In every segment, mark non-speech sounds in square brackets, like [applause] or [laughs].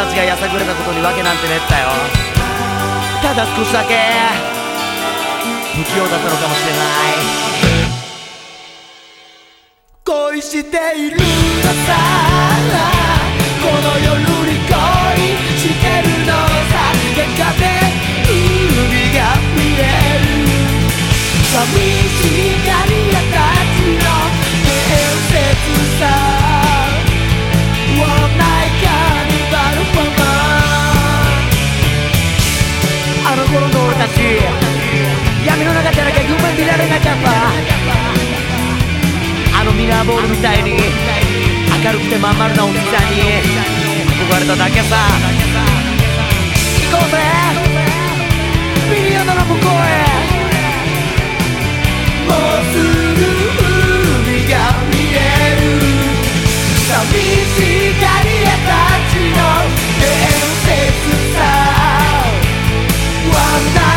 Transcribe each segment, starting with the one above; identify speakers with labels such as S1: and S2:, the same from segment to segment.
S1: たちがやさぐれたこと
S2: に
S1: わけなんてねえったよ。ただ少しだけ。不器用だったのかもしれない。恋しているのさ。この夜に恋してるのさ。やがて海が見える。寂しがり屋たの俺たち。闇の中じゃなきゃ夢見られなかったあのミラーボールみたいに明るくてまん丸なおじさんに憧れただけさ。行こうぜ。ビリヤードの向こうへ。もうすぐ海が見える。寂しがり屋たちの伝説
S3: 난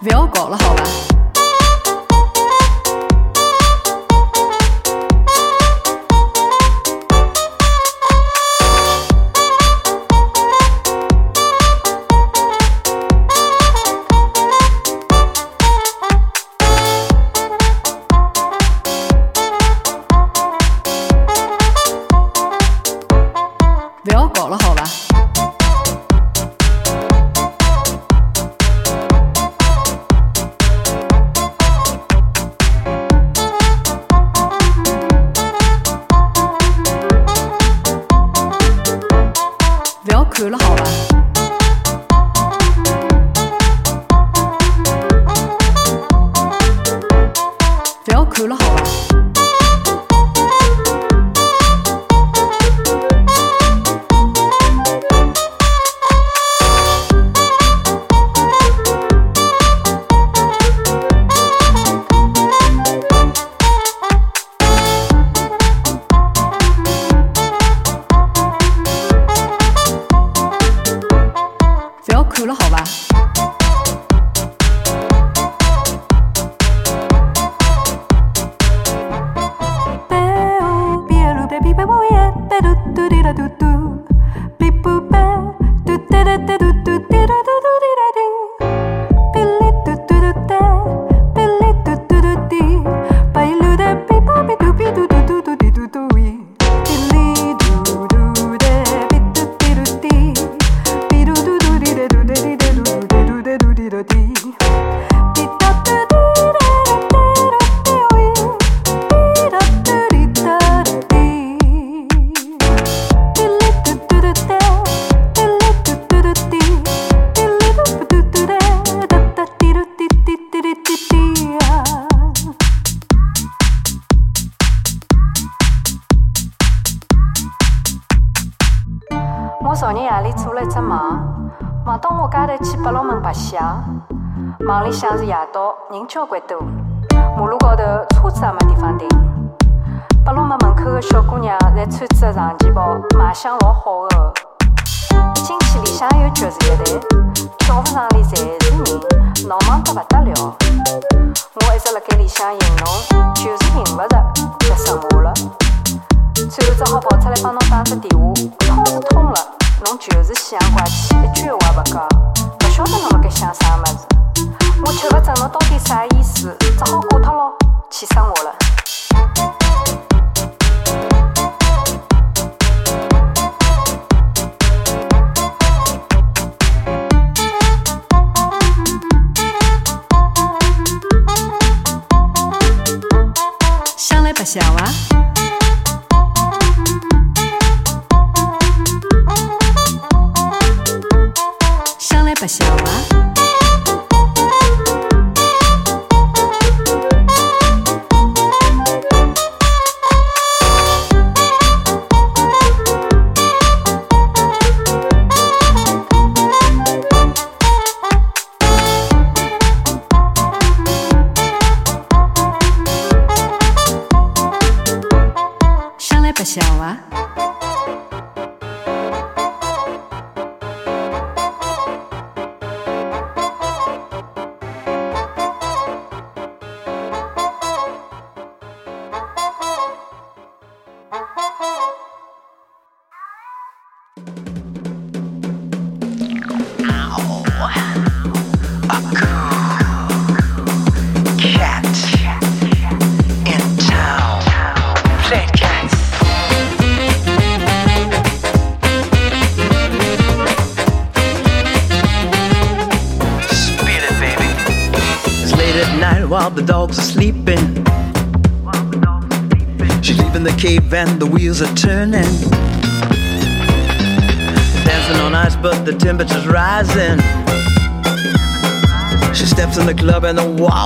S3: 不
S4: 要搞了，好吧？Choco 小
S1: 啊。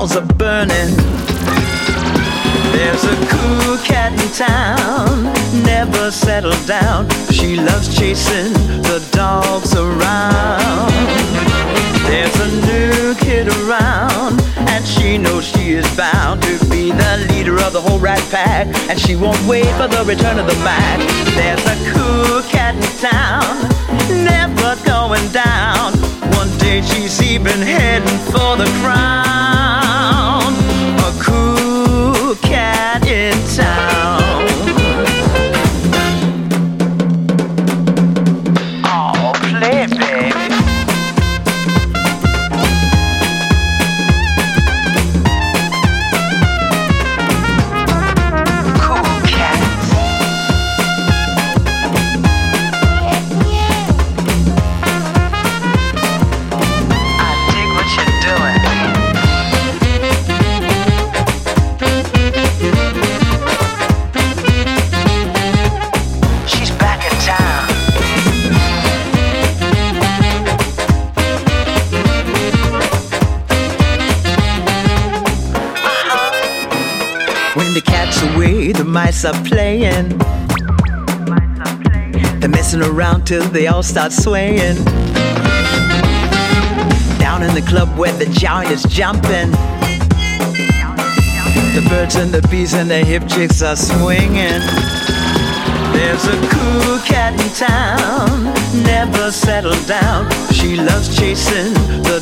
S1: Walls are burning. There's a cool cat in town, never settled down. She loves chasing the dogs around. There's a new kid around, and she knows she is bound to be the leader of the whole rat pack. And she won't wait for the return of the Mac. There's a cool cat in town, never going down. One day she's even heading for the crown. In town. Mice are playing. They're messing around till they all start swaying. Down in the club where the giant is jumping. The birds and the bees and the hip chicks are swinging. There's a cool cat in town, never settled down. She loves chasing the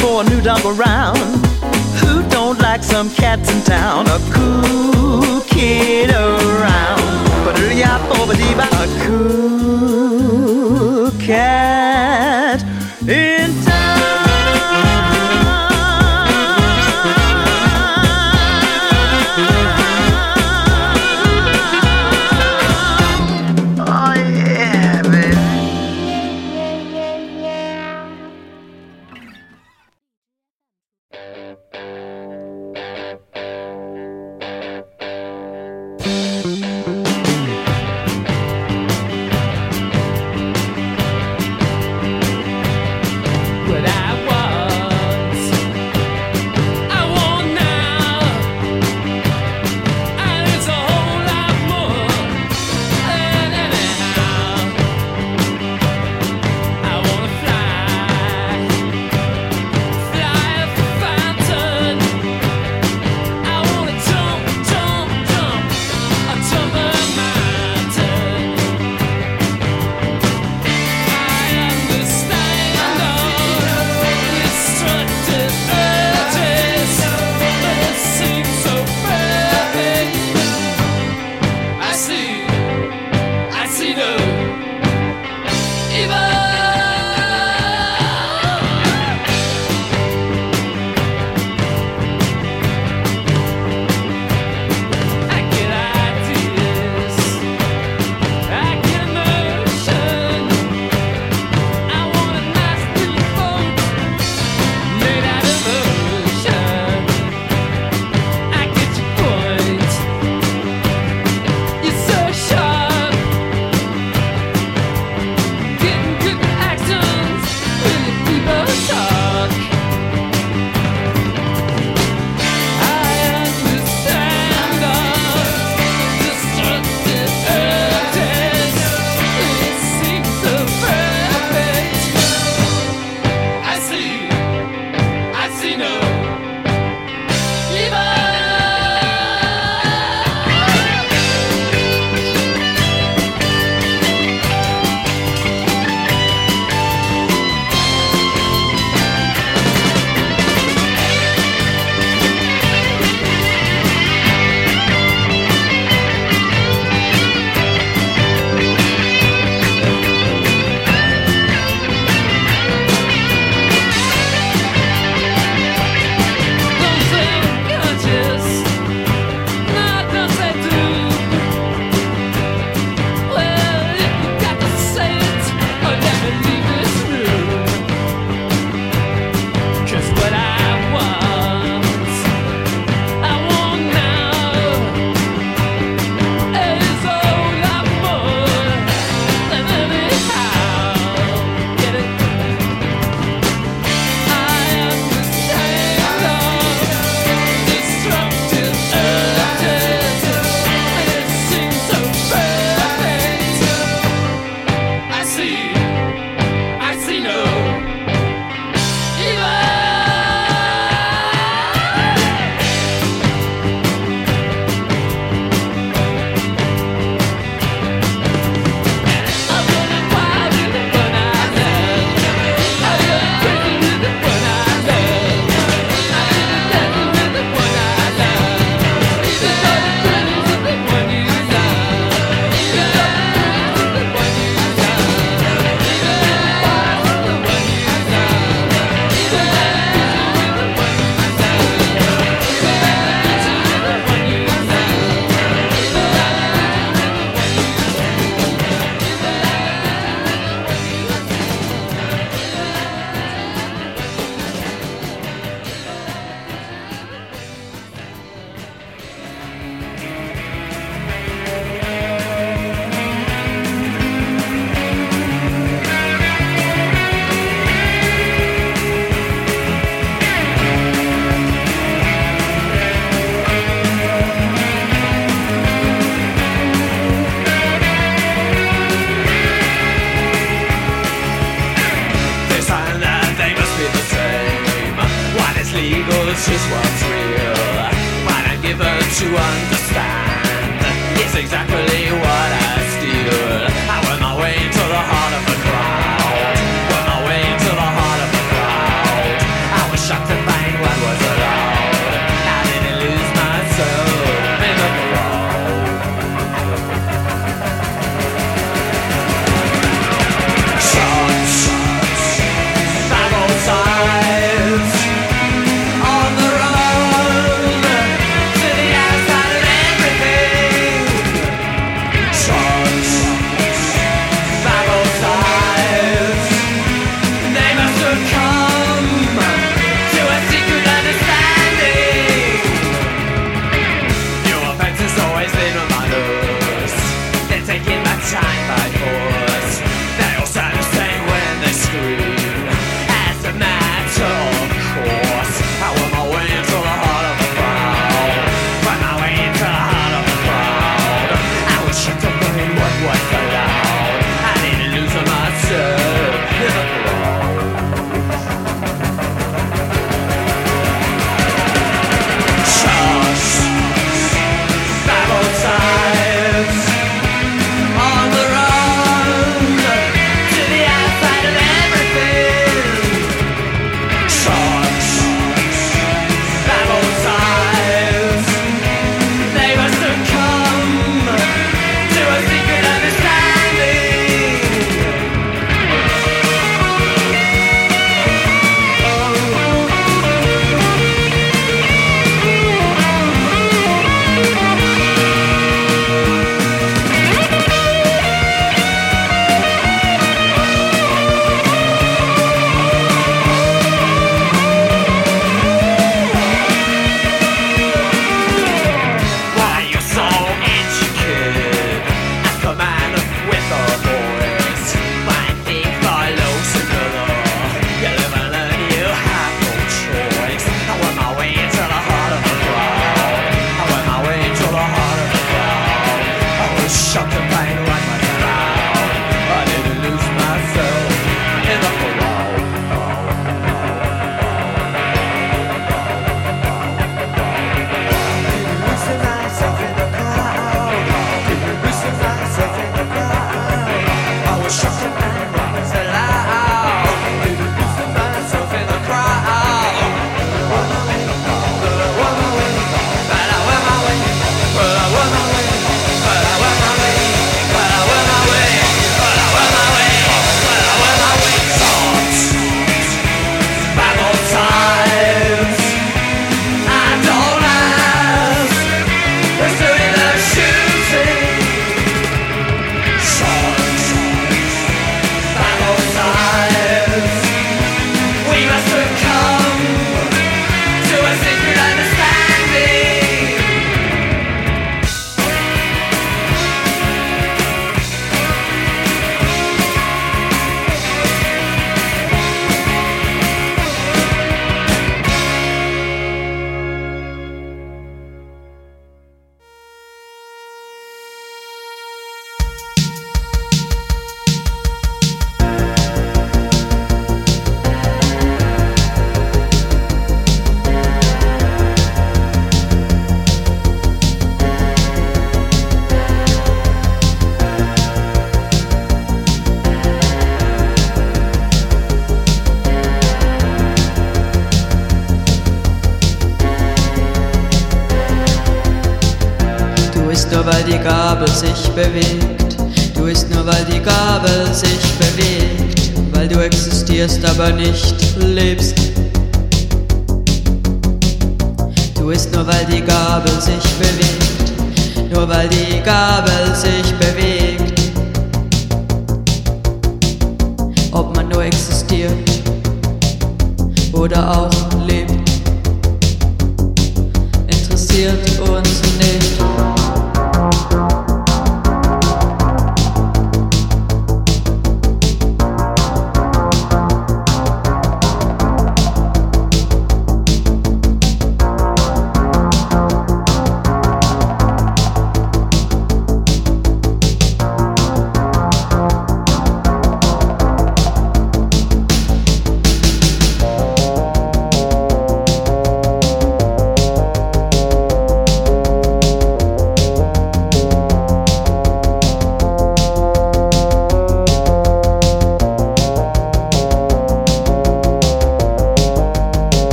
S1: For a new dog around. Who don't like some cats in town? A cool kid around. But a cool cat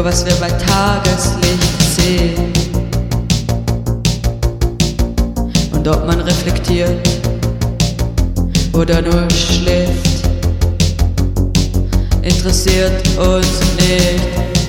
S5: nur was wir bei Tageslicht sehen. Und ob man reflektiert oder nur schläft, interessiert uns nicht.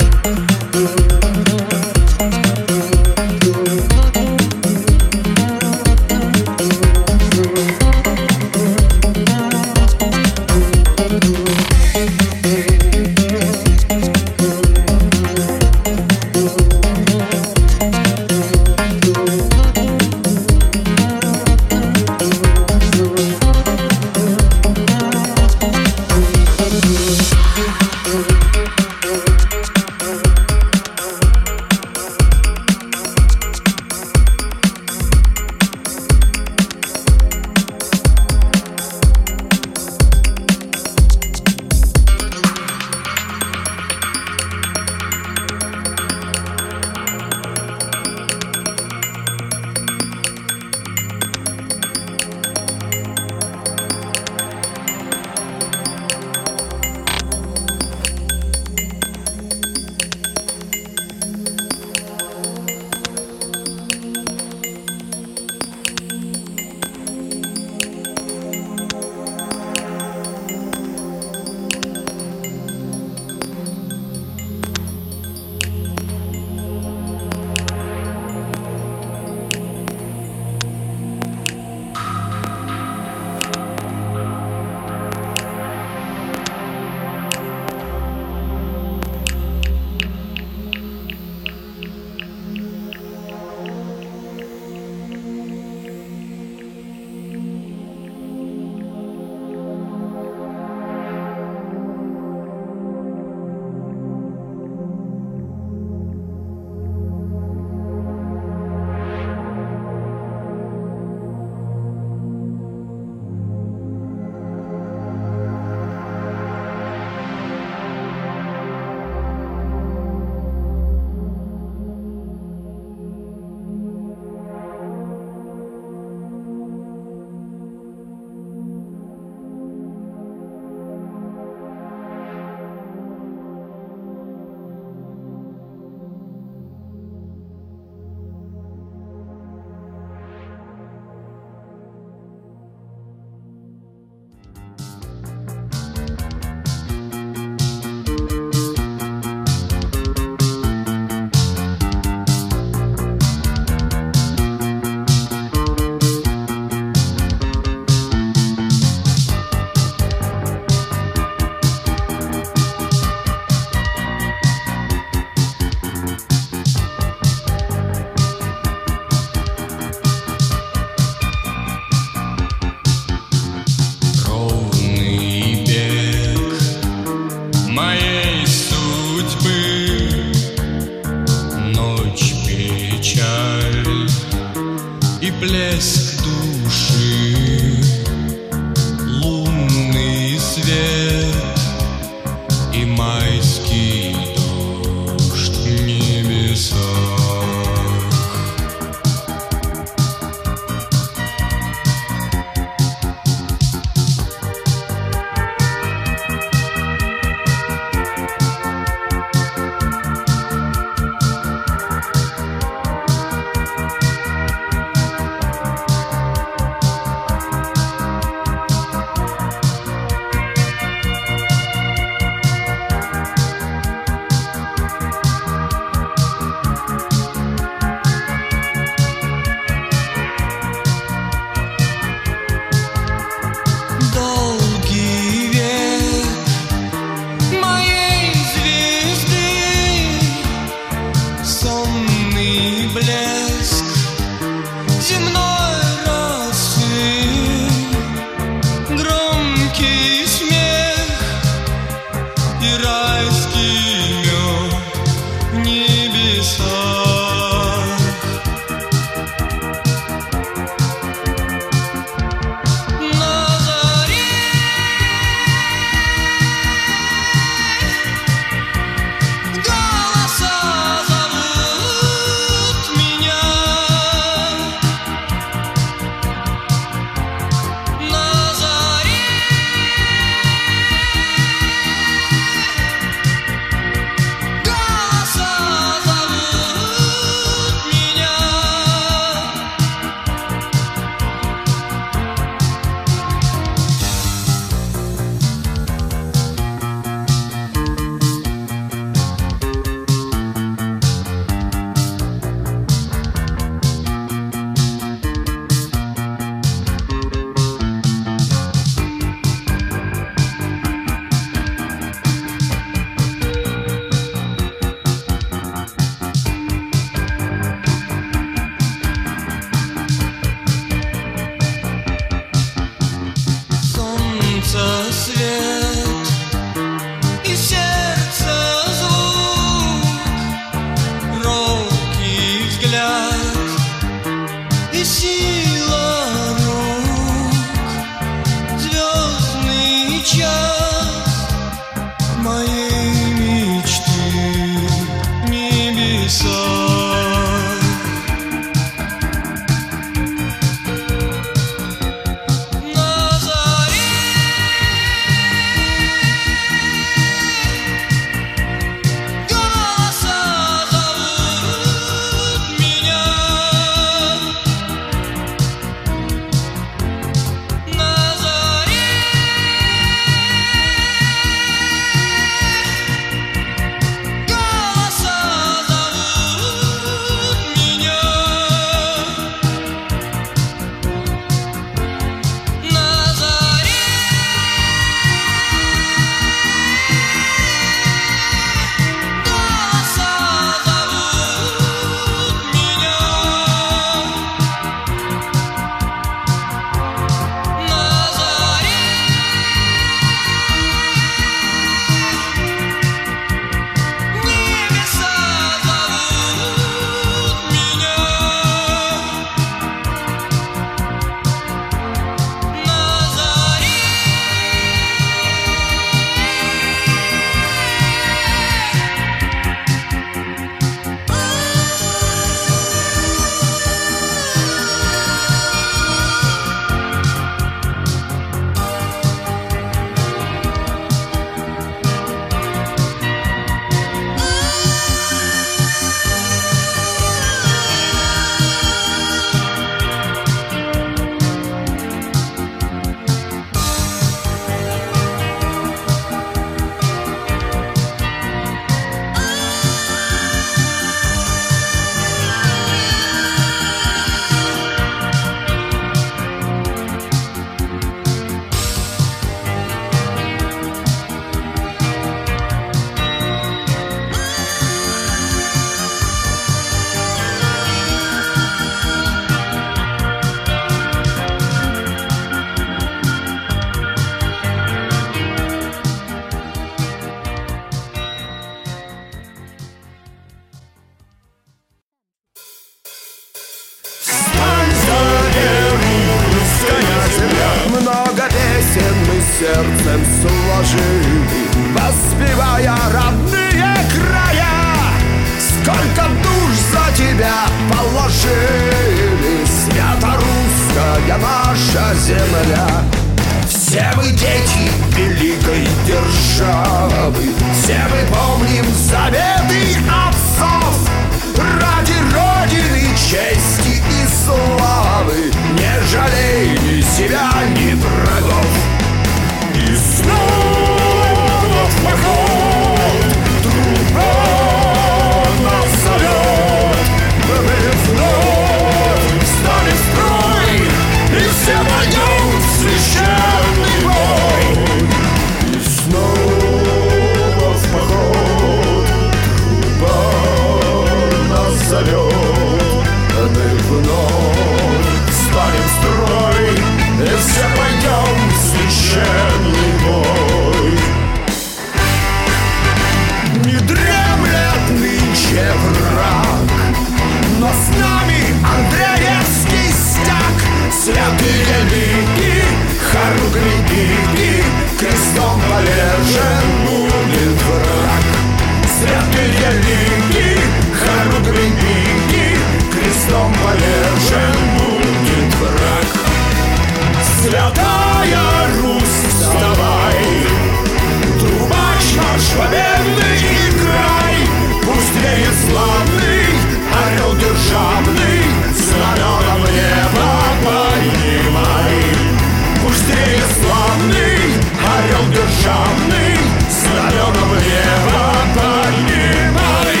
S6: Орел державный Знаменом небо поднимай.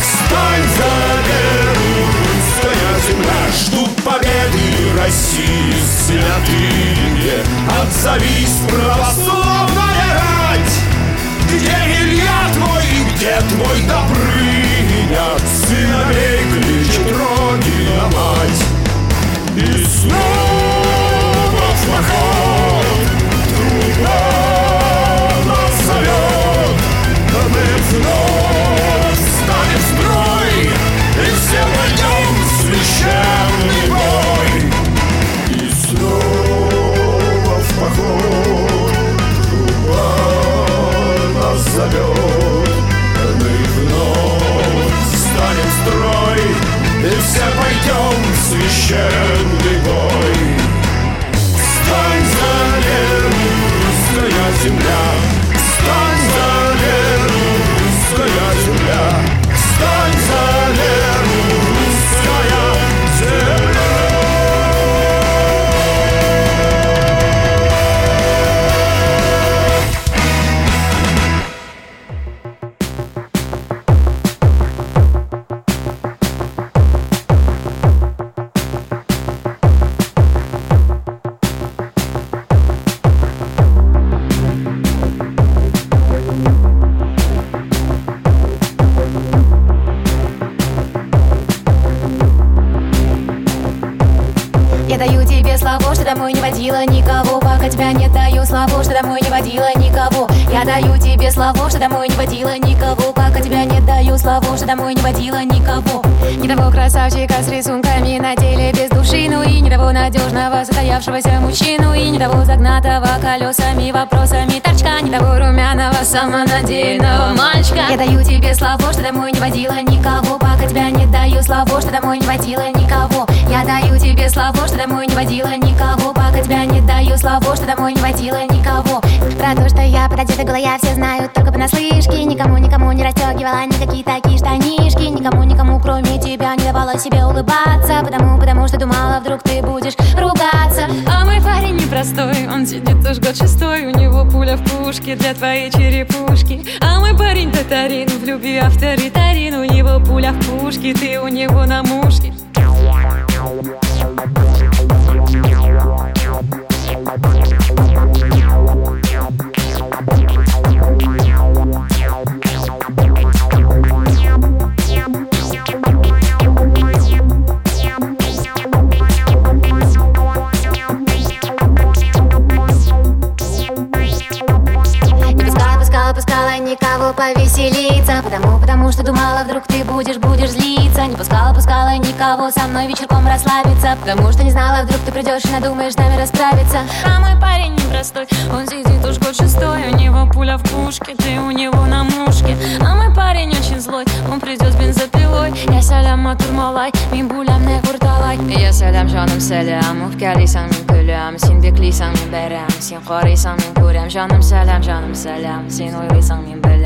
S6: Встань за земля. Ждут победы России святые. Отзовись, православная рать. Где Илья твой и где твой Добрыня? Сыновей кличет Родина мать. И снова в все пойдем в священный земля
S7: водила никого. Не того красавчика с рисунками надежного состоявшегося мужчину И не того загнатого колесами, вопросами. Торчка Не того румяного самонадеянного мальчика. Я даю тебе слово, что домой не водила никого. Пока тебя не даю слово, что домой не водила никого. Я даю тебе слово, что домой не водила никого. Пока тебя не даю слово, что домой не водила никого. Про то, что я пододета голая, все знают только понаслышке Никому, никому не расстегивала никакие такие штанишки. Никому, никому, кроме тебя, не давала себе улыбаться. Потому, потому что думала, вдруг ты будешь ругаться.
S3: А мой парень непростой, он сидит уж год шестой У него пуля в пушке для твоей черепушки. А мой парень татарин, в любви авторитарин У него пуля в пушке, ты у него на мушке
S7: что думала, вдруг ты будешь, будешь злиться. Не пускала, пускала никого со мной вечерком расслабиться. Потому что не знала, вдруг ты придешь и надумаешь с нами расправиться.
S8: А мой парень непростой, он сидит уж год шестой. У него пуля в пушке, ты у него на мушке. А мой парень очень злой, он придет с бензопилой. Я сялям матурмалай, мин булям не курталай
S3: Я сялям жаным сэлям, уфкалисам мин көлям Син беклисам мин бәрәм, син корисам мин күрәм Жаным сәлям, жаным сәлям, син уйлыйсаң мин беләм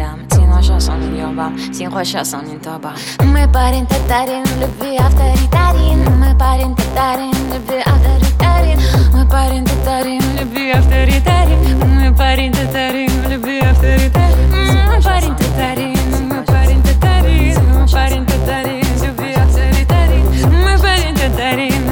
S3: așa sonin yoba Singo așa sonin toba Nu
S7: mai парень татарин, любви авторитарен Мой парень татарин, любви авторитарен
S8: Мой парень татарин, любви авторитарен Мой парень татарин, любви авторитарен Мой парень татарин, мой парень татарин Мой парень татарин, любви авторитарен Мой парень татарин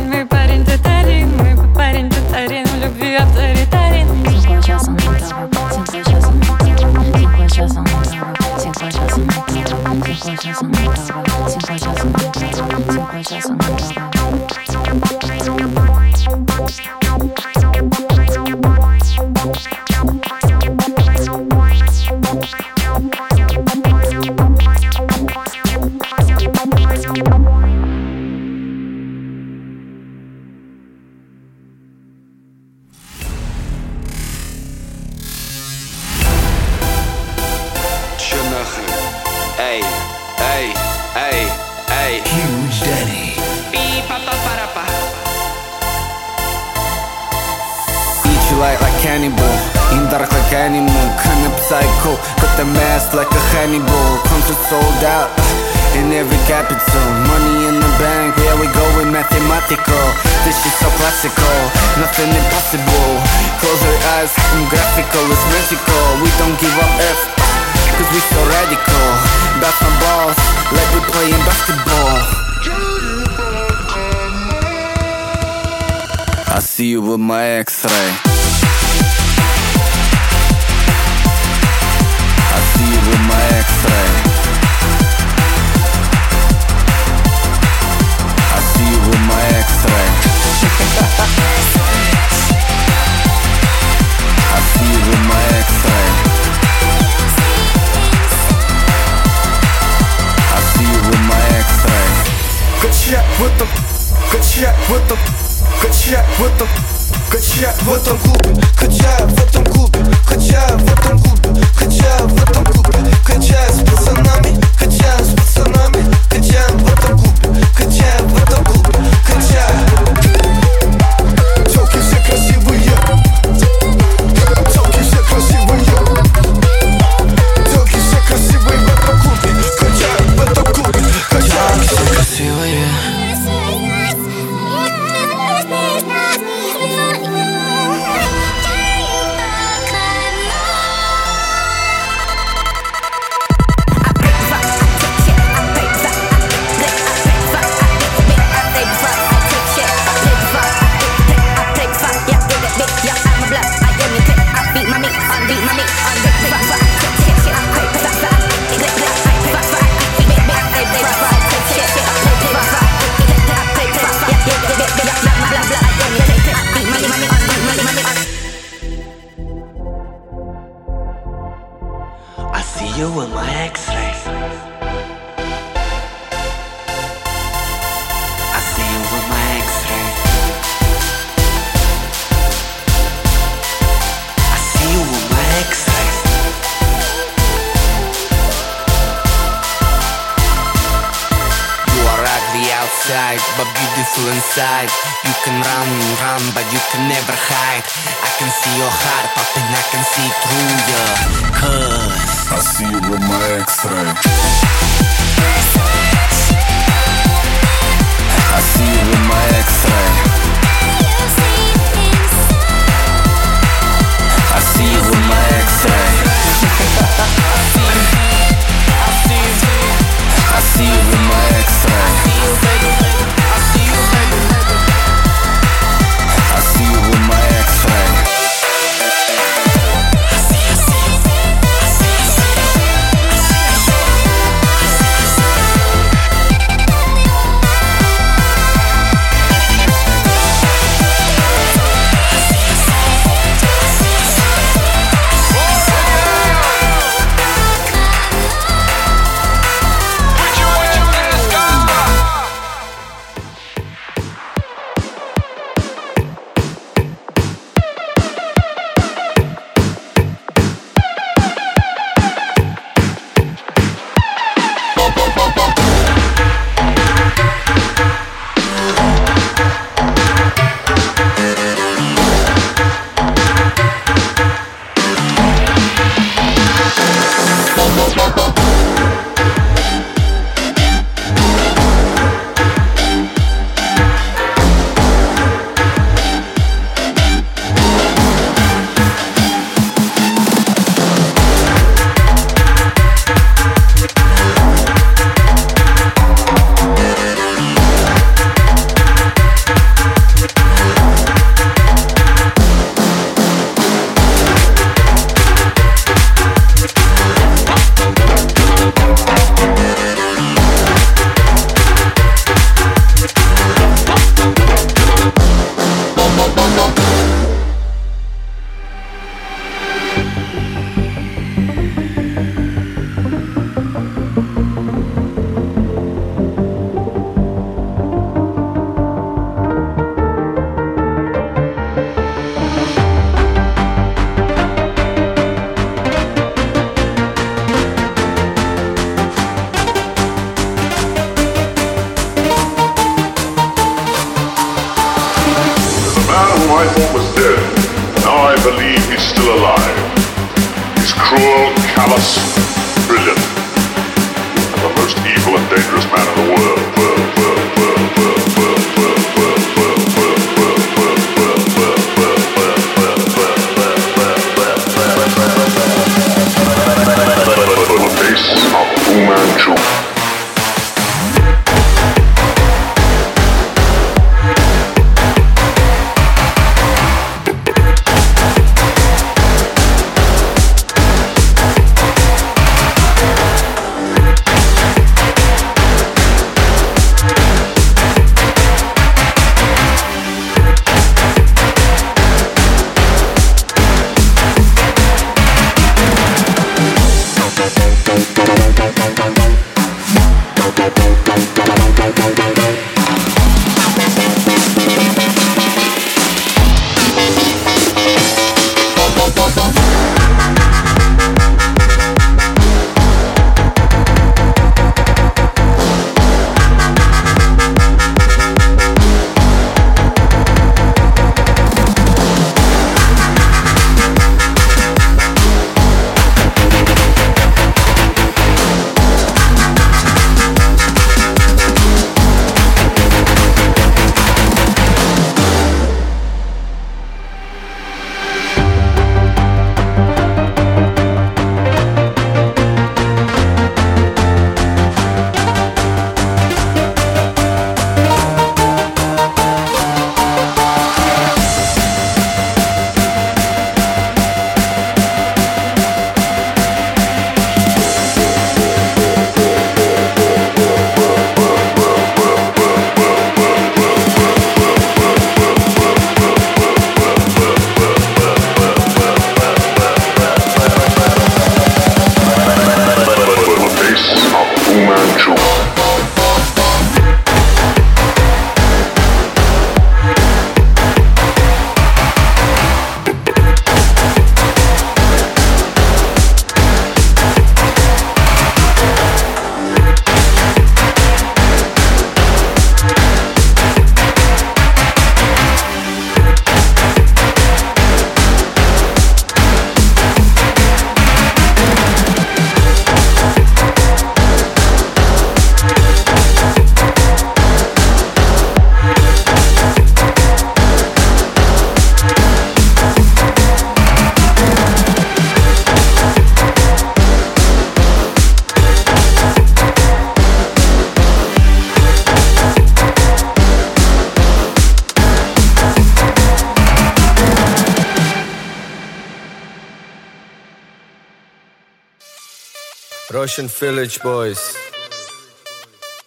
S9: Village boys.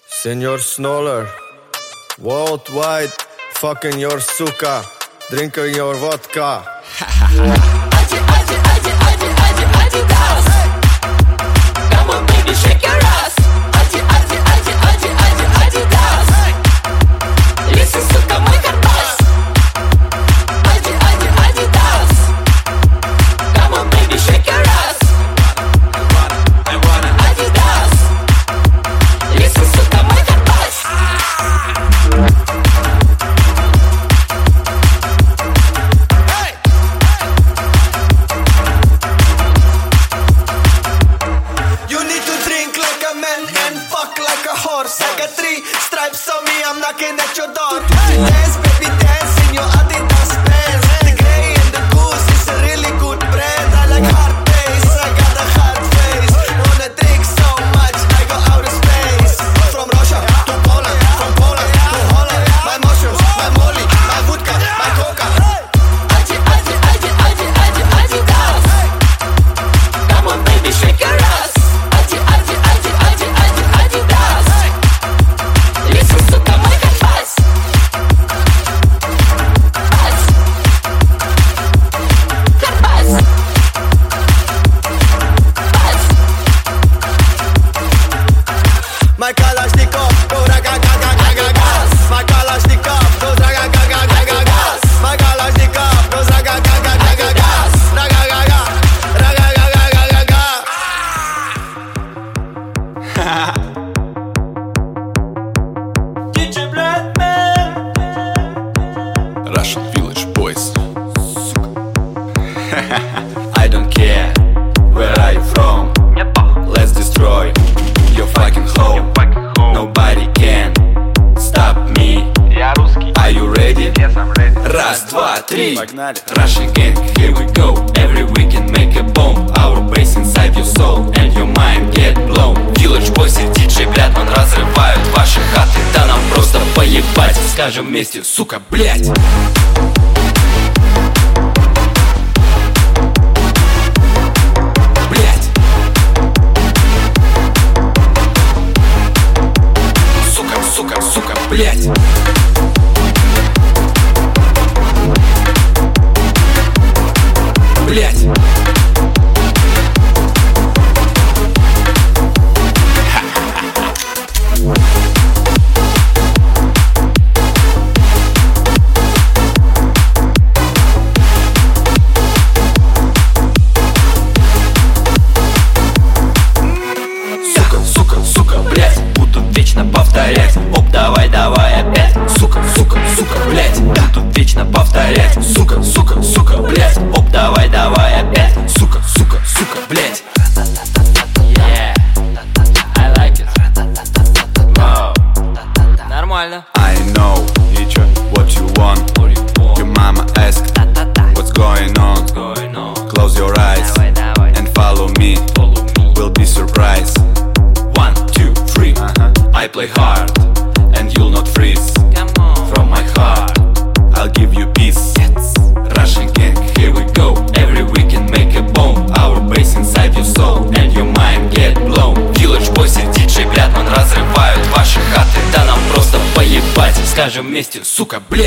S9: Senor Snoller. Worldwide, fucking your suka, drinking your vodka. [laughs]
S10: Погнали! Russian gang, here we go Every weekend make a bomb Our bass inside your soul And your mind get blown Village Boys и блядь, Блятман разрывают ваши хаты Да нам просто поебать Скажем вместе, сука, блядь. сука, блядь!